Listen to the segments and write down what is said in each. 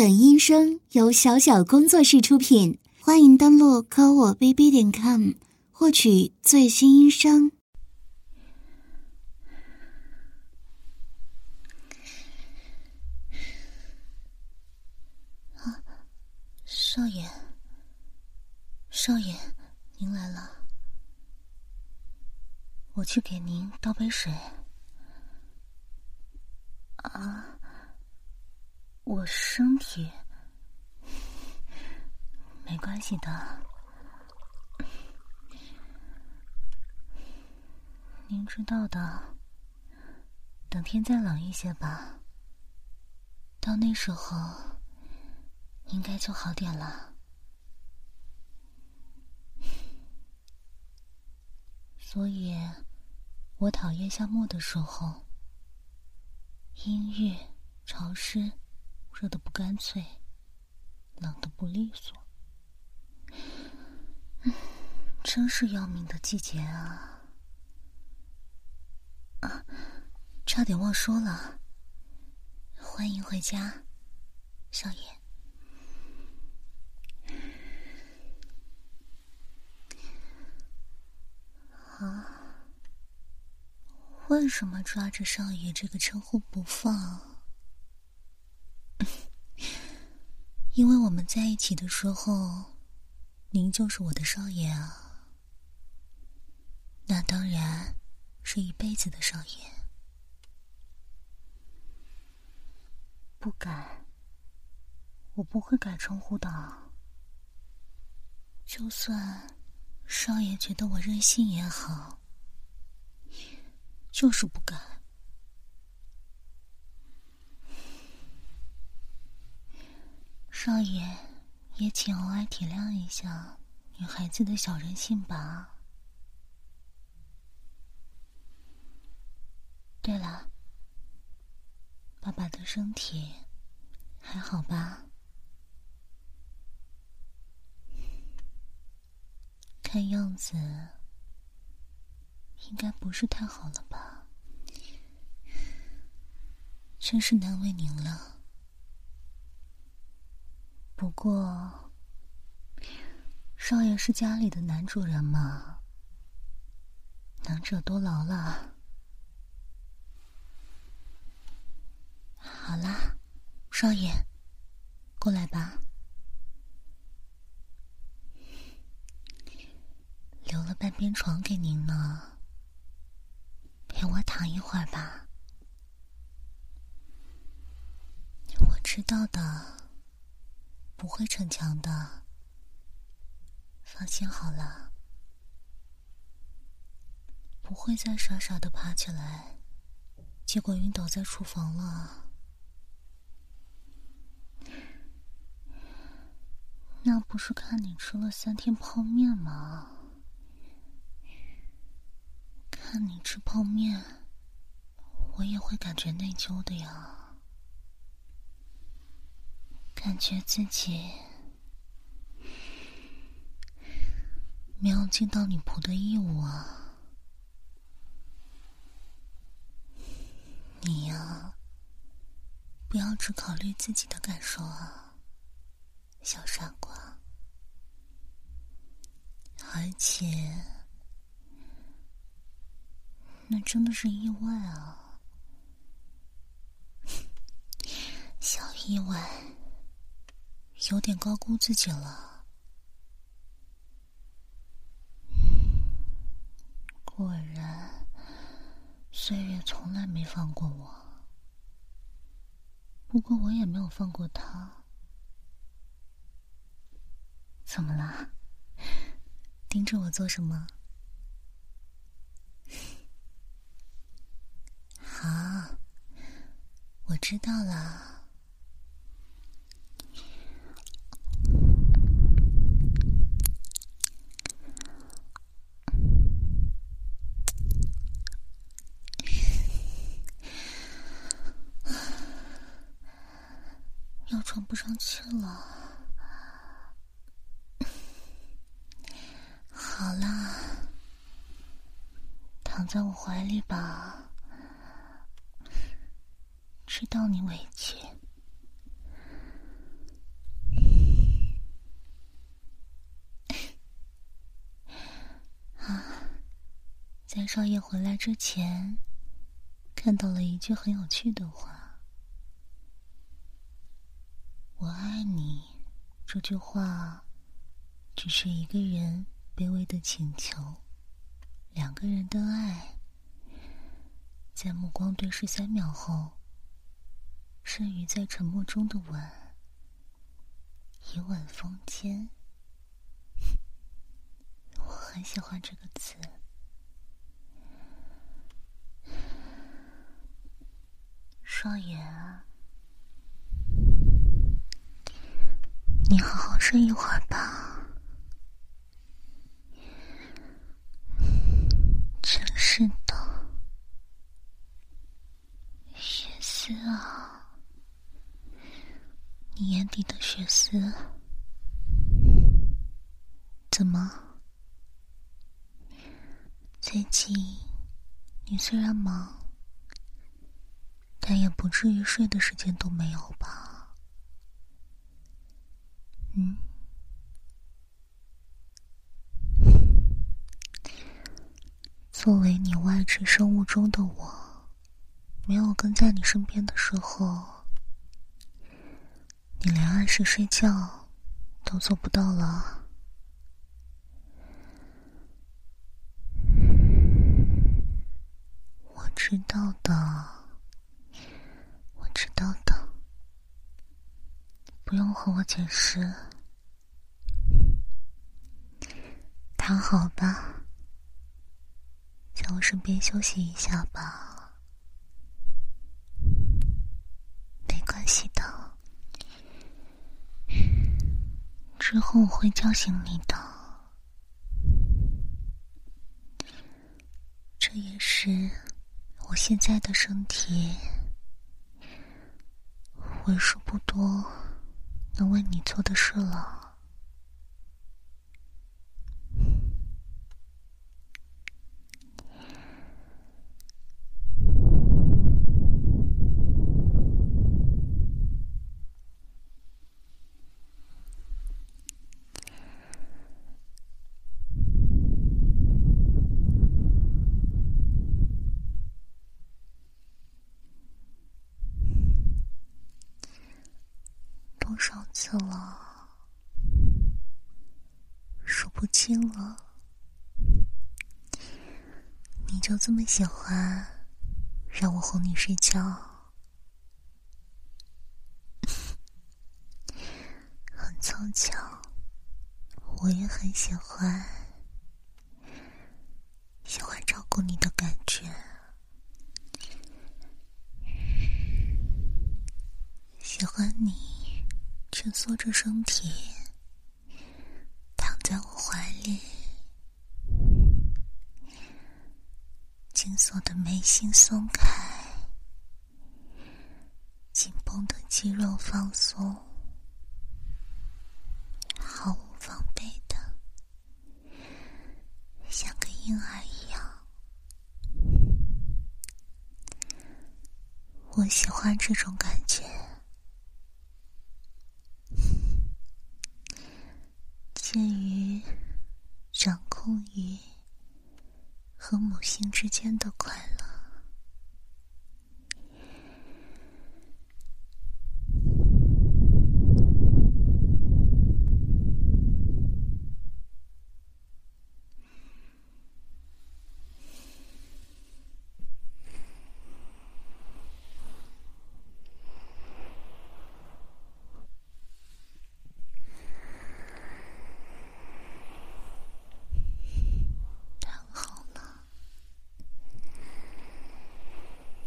本音声由小小工作室出品，欢迎登录科我 bb 点 com 获取最新音声。啊，少爷，少爷，您来了，我去给您倒杯水。啊。我身体没关系的，您知道的。等天再冷一些吧，到那时候应该就好点了。所以，我讨厌夏末的时候，阴郁潮湿。热的不干脆，冷的不利索，真是要命的季节啊！啊，差点忘说了，欢迎回家，少爷。啊，为什么抓着少爷这个称呼不放？因为我们在一起的时候，您就是我的少爷啊，那当然是一辈子的少爷。不改，我不会改称呼的。就算少爷觉得我任性也好，就是不改。少爷，也请偶尔体谅一下女孩子的小任性吧。对了，爸爸的身体还好吧？看样子应该不是太好了吧？真是难为您了。不过，少爷是家里的男主人嘛，能者多劳了。好啦，少爷，过来吧，留了半边床给您呢，陪我躺一会儿吧。我知道的。不会逞强的，放心好了，不会再傻傻的爬起来，结果晕倒在厨房了。那不是看你吃了三天泡面吗？看你吃泡面，我也会感觉内疚的呀。感觉自己没有尽到女仆的义务啊！你呀，不要只考虑自己的感受啊，小傻瓜！而且，那真的是意外啊，小意外。有点高估自己了。果然，岁月从来没放过我。不过，我也没有放过他。怎么了？盯着我做什么？好，我知道了。喘不上气了。好啦，躺在我怀里吧，知道你委屈。啊，在少爷回来之前，看到了一句很有趣的话。我爱你。”这句话，只是一个人卑微的请求。两个人的爱，在目光对视三秒后，剩余在沉默中的吻，一吻封缄。我很喜欢这个词。少爷。你好好睡一会儿吧。真是的，血丝啊，你眼底的血丝，怎么？最近你虽然忙，但也不至于睡的时间都没有吧？嗯，作为你外是生物钟的我，没有跟在你身边的时候，你连按时睡觉都做不到了。我知道的，我知道的。不用和我解释，躺好吧，我身边休息一下吧，没关系的，之后我会叫醒你的，这也是我现在的身体为数不多。能为你做的事了。少次了，数不亲了。你就这么喜欢让我哄你睡觉？很凑巧，我也很喜欢，喜欢照顾你的感觉，喜欢你。蜷缩着身体，在我怀里，紧锁的眉心松开，紧绷的肌肉放松，毫无防备的，像个婴儿一样。我喜欢这种感觉。介于空余和母性之间的关乐。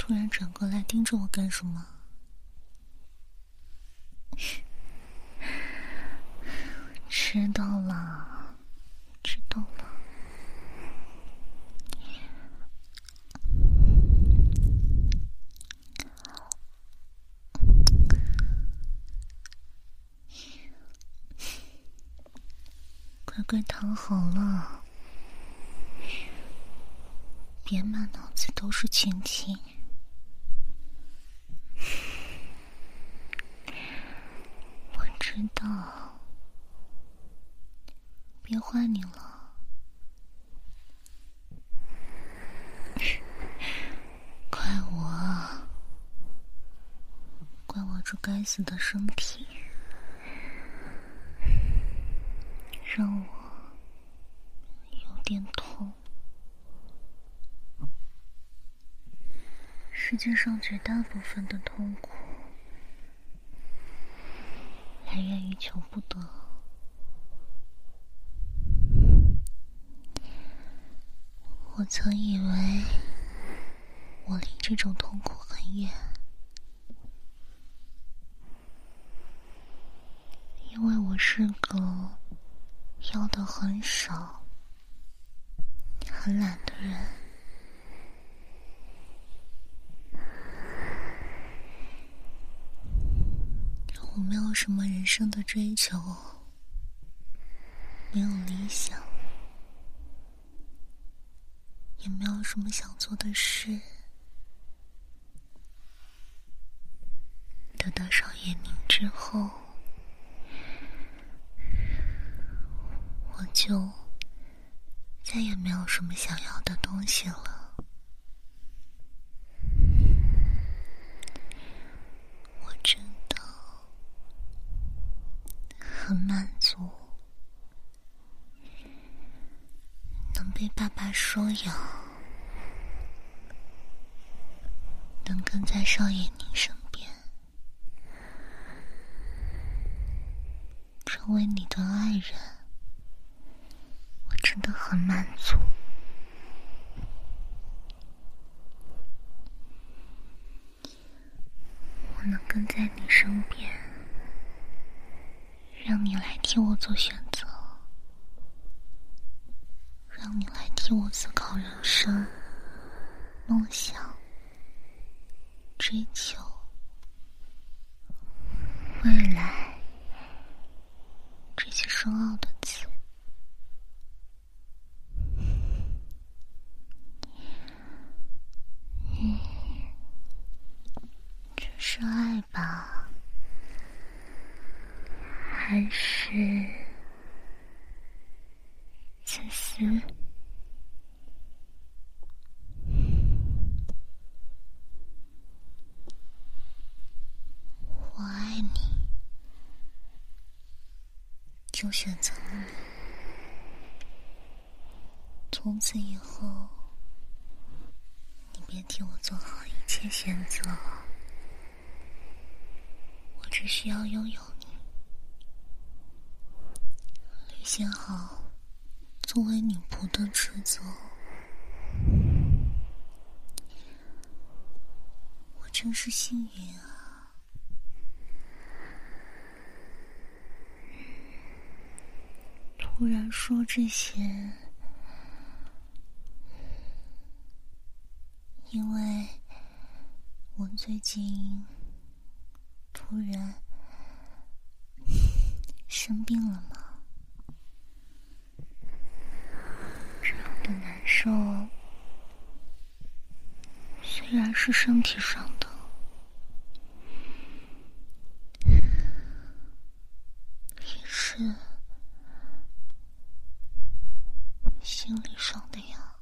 突然转过来盯着我干什么？知道了，知道了。乖乖躺好了，别满脑子都是亲亲。知道。别怪你了。怪我怪我这该死的身体让我有点痛。世界上绝大部分的痛苦求不得。我曾以为我离这种痛苦很远，因为我是个要的很少、很懒的人。我没什么人生的追求，没有理想，也没有什么想做的事。得到少爷您之后，我就再也没有什么想要的东西了。很满足，能被爸有，能跟在少爷您身边，成为你的爱人，我真的很满足。我能跟在你身边。让你来替我做选择，让你来替我思考人生、梦想、追求、未来这些深奥的词。嗯，这是爱吧？还是自私。我爱你，就选择了你。从此以后，你别替我做好一切选择，我只需要拥有。你。履行好，作为女仆的职责，我真是幸运啊！突然说这些，因为我最近突然生病了嘛。的难受，虽然是身体上的，也是心理上的呀。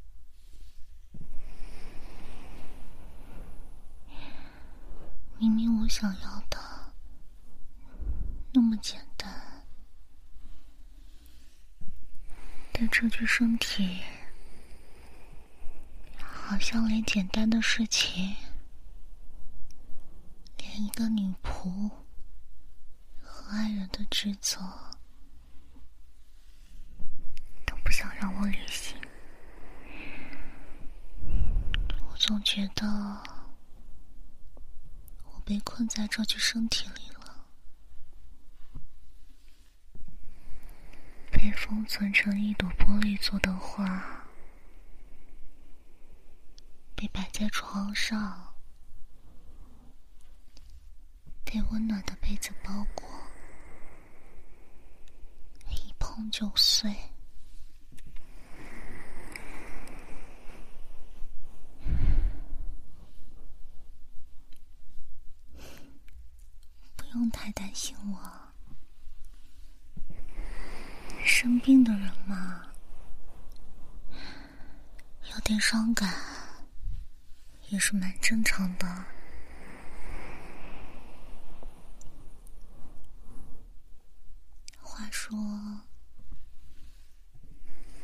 明明我想要的那么简单，但这具身体。好像连简单的事情，连一个女仆和爱人的职责，都不想让我履行。我总觉得我被困在这具身体里了，被封存成一朵玻璃做的花。被摆在床上，被温暖的被子包裹，一碰就碎。不用太担心我，生病的人嘛，点伤感，也是蛮正常的。话说，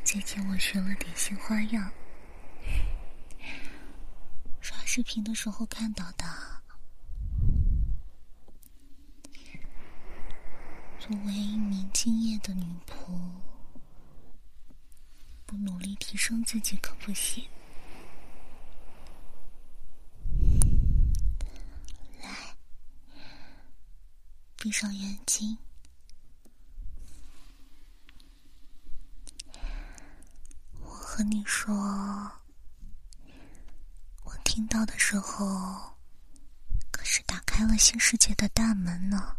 最近我学了点新花样，刷视频的时候看到的。作为一名敬业的女仆。生自己可不行。来，闭上眼睛。我和你说，我听到的时候，可是打开了新世界的大门呢。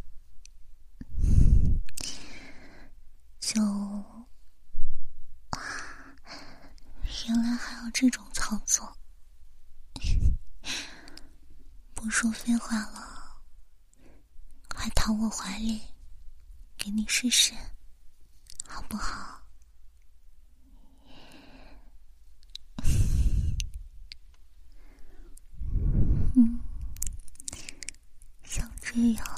就啊，原来还有这种操作！不说废话了，快躺我怀里，给你试试，好不好？嗯，像这样。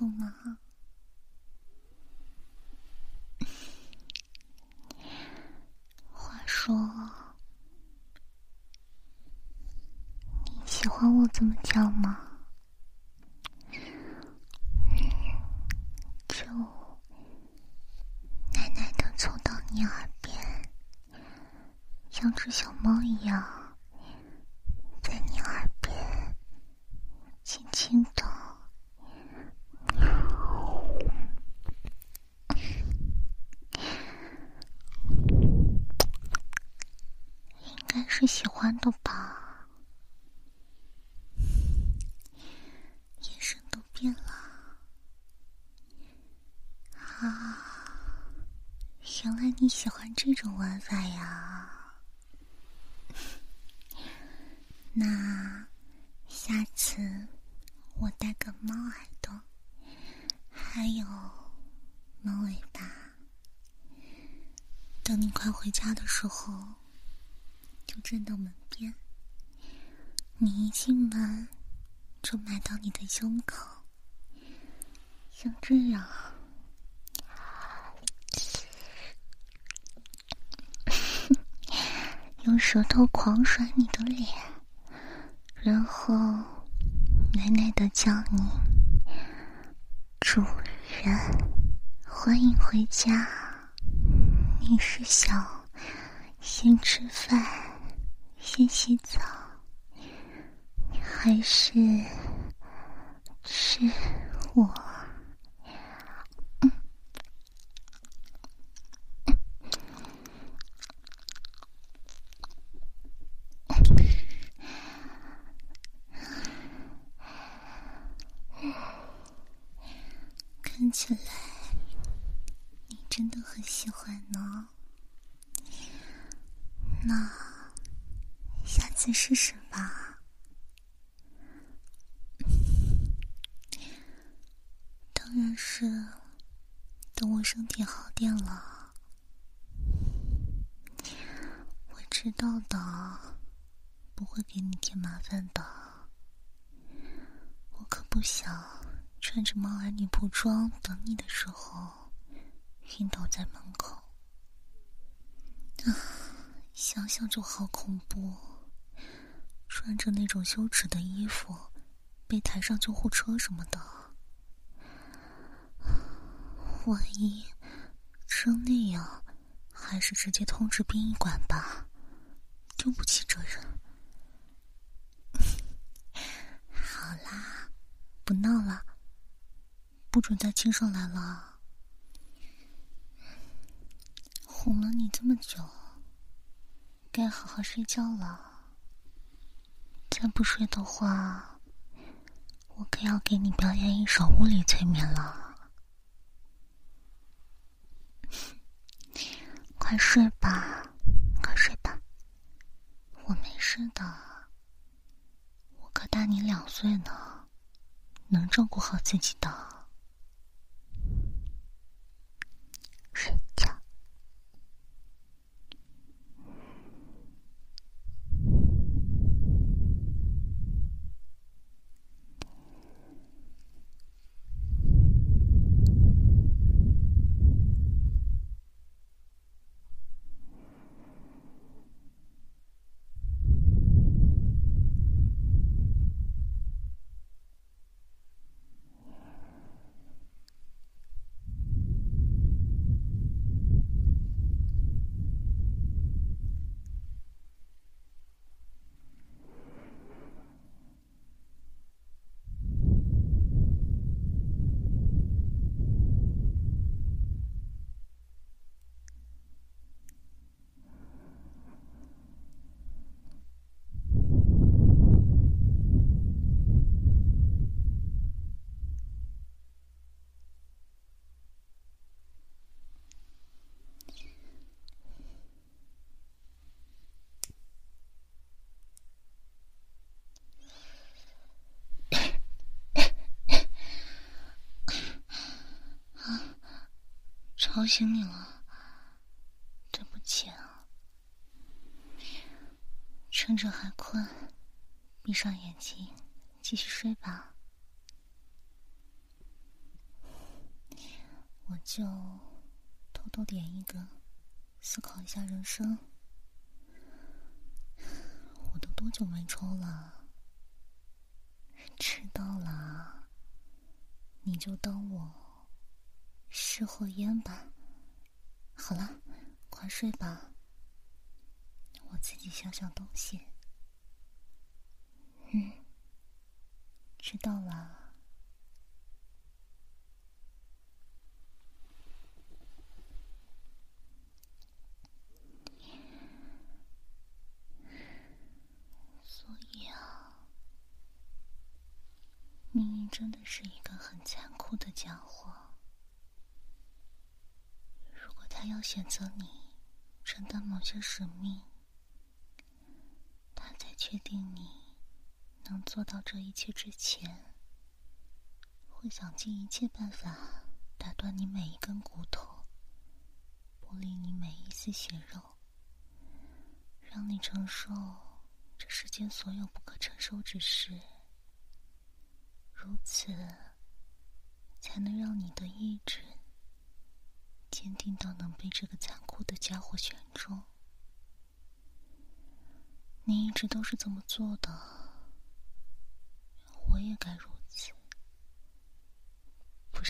服吗？话说，你喜欢我怎么叫吗？就奶奶的凑到你耳边，像只小猫一样，在你耳边轻轻的。应该是喜欢的吧，眼神都变了。啊，原来你喜欢这种玩法呀？那下次我带个猫耳朵，还有猫尾巴，等你快回家的时候，就站到门边。你一进门，就埋到你的胸口，像这样。用舌头狂甩你的脸，然后奶奶的叫你“主人，欢迎回家”。你是想先吃饭、先洗澡，还是吃我？看起来你真的很喜欢呢，那下次试试吧。当然是等我身体好点了。我知道的，不会给你添麻烦的。我可不想。穿着猫儿女仆装等你的时候，晕倒在门口。啊，想想就好恐怖！穿着那种羞耻的衣服，被抬上救护车什么的，万一真那样，还是直接通知殡仪馆吧，丢不起这人。好啦，不闹了。不准再亲上来了！哄了你这么久，该好好睡觉了。再不睡的话，我可要给你表演一首物理催眠了。快睡吧，快睡吧，我没事的，我可大你两岁呢，能照顾好自己的。睡觉。吵醒你了，对不起啊。趁着还困，闭上眼睛，继续睡吧。我就偷偷点一根，思考一下人生。我都多久没抽了？知道了，你就当我事后烟吧。好了，快睡吧，我自己想想东西。嗯，知道了。所以啊，命运真的是一个很残酷的家伙。他要选择你承担某些使命，他在确定你能做到这一切之前，会想尽一切办法打断你每一根骨头，剥离你每一丝血肉，让你承受这世间所有不可承受之事。如此，才能让你的意志坚定到能被这个残酷的家伙选中。你一直都是这么做的，我也该如此